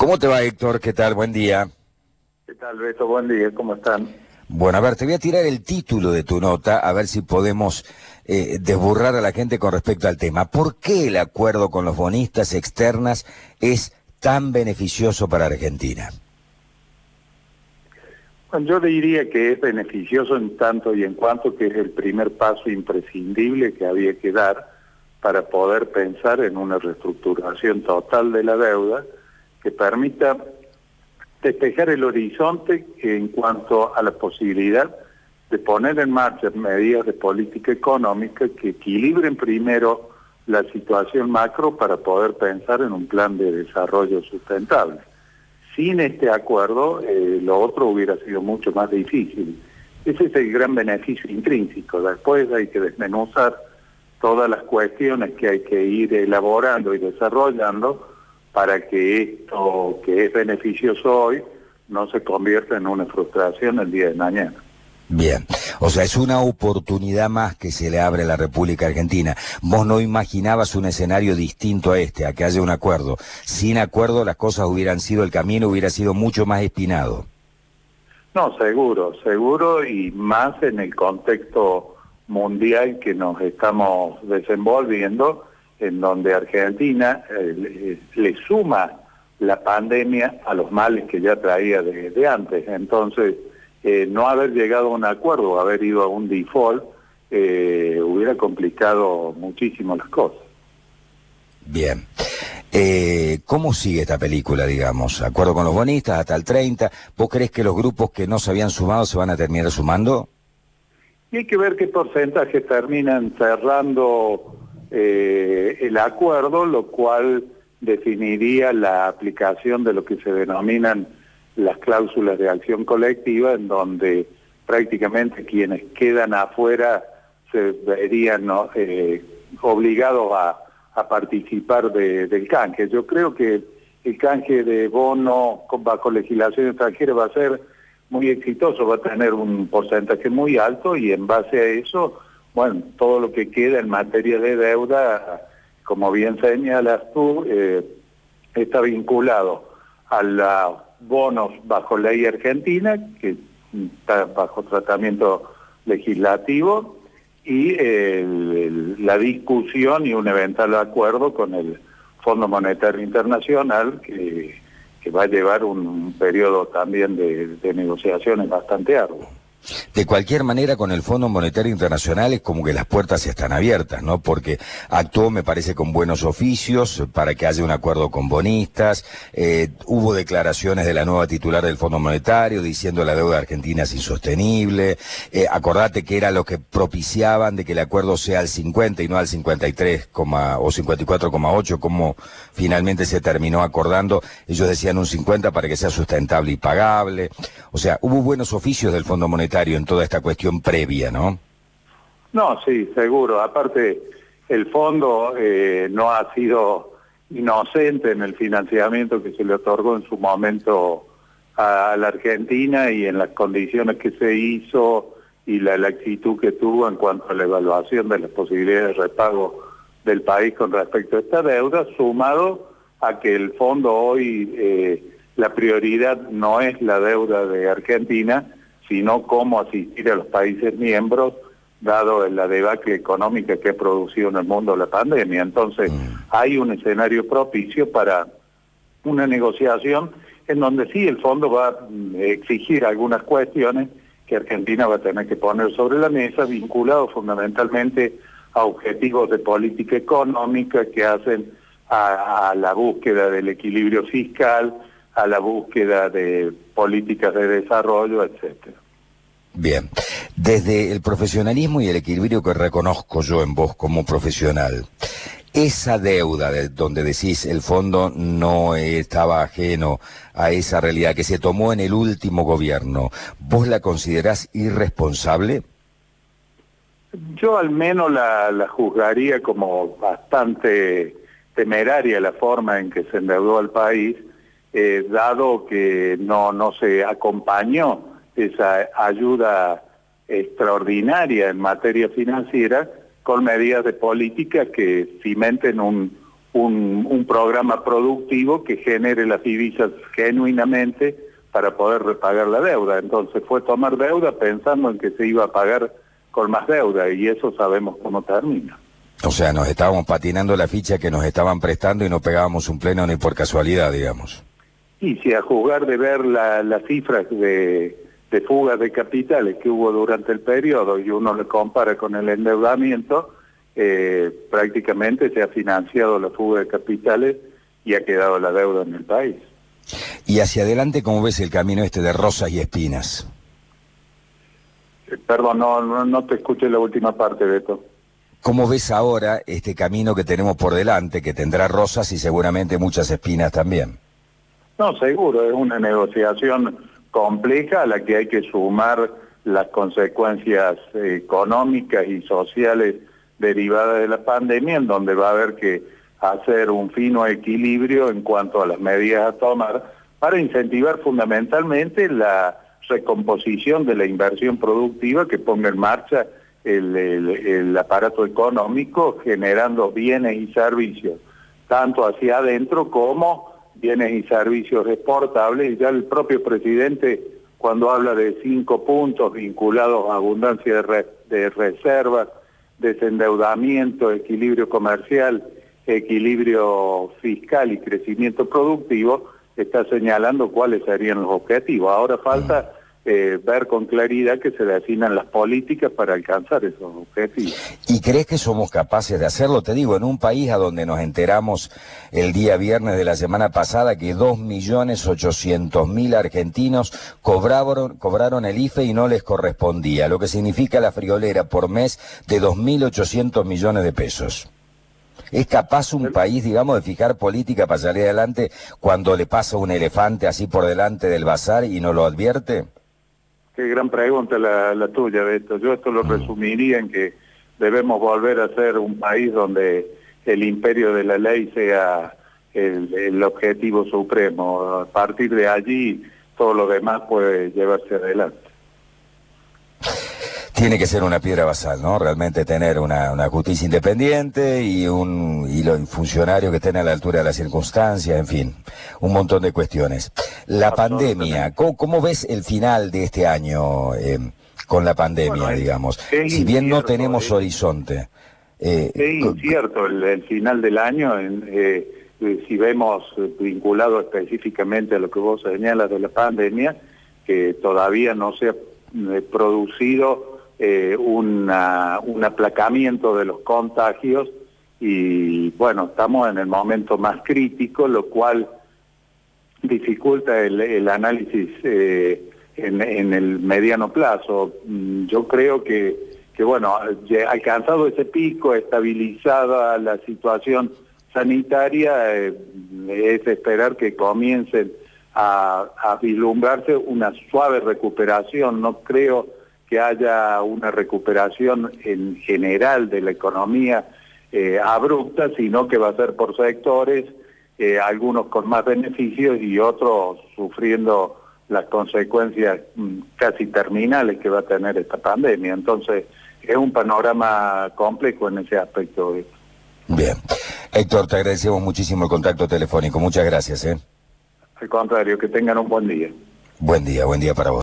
¿Cómo te va, Héctor? ¿Qué tal? Buen día. ¿Qué tal, Beto? Buen día, ¿cómo están? Bueno, a ver, te voy a tirar el título de tu nota, a ver si podemos eh, desburrar a la gente con respecto al tema. ¿Por qué el acuerdo con los bonistas externas es tan beneficioso para Argentina? Bueno, yo diría que es beneficioso en tanto y en cuanto que es el primer paso imprescindible que había que dar para poder pensar en una reestructuración total de la deuda que permita despejar el horizonte en cuanto a la posibilidad de poner en marcha medidas de política económica que equilibren primero la situación macro para poder pensar en un plan de desarrollo sustentable. Sin este acuerdo, eh, lo otro hubiera sido mucho más difícil. Ese es el gran beneficio intrínseco. Después hay que desmenuzar todas las cuestiones que hay que ir elaborando y desarrollando para que esto que es beneficioso hoy no se convierta en una frustración el día de mañana. Bien, o sea, es una oportunidad más que se le abre a la República Argentina. Vos no imaginabas un escenario distinto a este, a que haya un acuerdo. Sin acuerdo las cosas hubieran sido, el camino hubiera sido mucho más espinado. No, seguro, seguro y más en el contexto mundial que nos estamos desenvolviendo en donde Argentina eh, le, suma la pandemia a los males que ya traía de, antes. Entonces, eh, no haber llegado a un acuerdo, haber ido a un default, eh, hubiera complicado muchísimo las cosas. Bien. ¿Cómo sigue esta película, digamos? ¿Acuerdo con los bonistas hasta el 30? ¿Vos crees que los grupos que no se habían sumado se van a terminar sumando? Y hay que ver qué porcentaje terminan cerrando eh, el acuerdo, lo cual definiría la aplicación de lo que se denominan las cláusulas de acción colectiva, en donde prácticamente quienes quedan afuera se verían eh, obligados a, participar del canje. Yo creo que el canje de bono bajo legislación extranjera va a ser muy exitoso, va a tener un porcentaje muy alto y en base a eso bueno, todo lo que queda en materia de deuda, como bien señalas tú, eh, está vinculado a los bonos bajo ley argentina, que está bajo tratamiento legislativo, y la discusión y un eventual acuerdo con el Fondo Monetario Internacional, que, va a llevar un, periodo también de negociaciones bastante arduo. De cualquier manera, con el Fondo Monetario Internacional es como que las puertas están abiertas, ¿no? Porque actuó, me parece, con buenos oficios para que haya un acuerdo con bonistas. Eh, hubo declaraciones de la nueva titular del Fondo Monetario diciendo la deuda argentina es insostenible. Eh, acordate que era lo que propiciaban de que el acuerdo sea al 50 y no al 53, o 54,8, como finalmente se terminó acordando. Ellos decían un 50 para que sea sustentable y pagable. O sea, hubo buenos oficios del Fondo Monetario en toda esta cuestión previa, ¿no? No, sí, seguro. Aparte, el fondo eh, no ha sido inocente en el financiamiento que se le otorgó en su momento a, la Argentina y en las condiciones que se hizo y la, actitud que tuvo en cuanto a la evaluación de las posibilidades de repago del país con respecto a esta deuda, sumado a que el fondo hoy, eh, la prioridad no es la deuda de Argentina, sino cómo asistir a los países miembros, dado la debacle económica que ha producido en el mundo la pandemia. Entonces, mm. hay un escenario propicio para una negociación en donde sí el fondo va a exigir algunas cuestiones que Argentina va a tener que poner sobre la mesa, vinculados fundamentalmente a objetivos de política económica que hacen a, a la búsqueda del equilibrio fiscal, a la búsqueda de políticas de desarrollo, etcétera. Bien, desde el profesionalismo y el equilibrio que reconozco yo en vos como profesional, esa deuda de donde decís el fondo no estaba ajeno a esa realidad que se tomó en el último gobierno, ¿vos la considerás irresponsable? Yo al menos la, juzgaría como bastante temeraria la forma en que se endeudó al país, eh, dado que no, no se acompañó esa ayuda extraordinaria en materia financiera con medidas de política que cimenten un, un, un programa productivo que genere las divisas genuinamente para poder repagar la deuda. Entonces fue tomar deuda pensando en que se iba a pagar con más deuda y eso sabemos cómo termina. O sea, nos estábamos patinando la ficha que nos estaban prestando y no pegábamos un pleno ni por casualidad, digamos. Y si a jugar de ver las cifras de, de fuga de capitales que hubo durante el periodo y uno le compara con el endeudamiento, eh, prácticamente se ha financiado la fuga de capitales y ha quedado la deuda en el país. Y hacia adelante, ¿cómo ves el camino este de rosas y espinas? Eh, perdón, no, no, te escuché la última parte, Beto. ¿Cómo ves ahora este camino que tenemos por delante, que tendrá rosas y seguramente muchas espinas también? No, seguro, es una negociación compleja a la que hay que sumar las consecuencias económicas y sociales derivadas de la pandemia, en donde va a haber que hacer un fino equilibrio en cuanto a las medidas a tomar para incentivar fundamentalmente la recomposición de la inversión productiva que ponga en marcha el, aparato económico generando bienes y servicios, tanto hacia adentro como bienes y servicios exportables. Ya el propio presidente, cuando habla de cinco puntos vinculados a abundancia de, de reservas, desendeudamiento, equilibrio comercial, equilibrio fiscal y crecimiento productivo, está señalando cuáles serían los objetivos. Ahora falta eh, ver con claridad que se definan las políticas para alcanzar esos objetivos. ¿Y crees que somos capaces de hacerlo? Te digo, en un país a donde nos enteramos el día viernes de la semana pasada que 2.800.000 argentinos cobraron, cobraron el IFE y no les correspondía, lo que significa la friolera por mes de 2.800 millones de pesos. ¿Es capaz un país, digamos, de fijar política para salir adelante cuando le pasa un elefante así por delante del bazar y no lo advierte? Qué gran pregunta la, tuya, Beto. Yo esto lo mm. resumiría en que debemos volver a ser un país donde el imperio de la ley sea el, el objetivo supremo. A partir de allí, todo lo demás puede llevarse adelante tiene que ser una piedra basal, ¿no? Realmente tener una, justicia independiente y un, y funcionario que estén a la altura de las circunstancias, en fin, un montón de cuestiones. La pandemia, ¿cómo, ves el final de este año eh, con la pandemia, digamos? Si bien no tenemos horizonte. Eh, es incierto el, final del año, eh, si vemos vinculado específicamente a lo que vos señalas de la pandemia, que todavía no se ha producido eh, un aplacamiento de los contagios y bueno, estamos en el momento más crítico, lo cual dificulta el, análisis eh, en, el mediano plazo. Mm, yo creo que, que, bueno, alcanzado ese pico, estabilizada la situación sanitaria, eh, es esperar que comiencen a, a vislumbrarse una suave recuperación. No creo que haya una recuperación en general de la economía eh, abrupta, sino que va a ser por sectores, eh, algunos con más beneficios y otros sufriendo las consecuencias mm, casi terminales que va a tener esta pandemia. Entonces, es un panorama complejo en ese aspecto. Bien. Héctor, te agradecemos muchísimo el contacto telefónico. Muchas gracias. ¿eh? Al contrario, que tengan un buen día. Buen día, buen día para vos.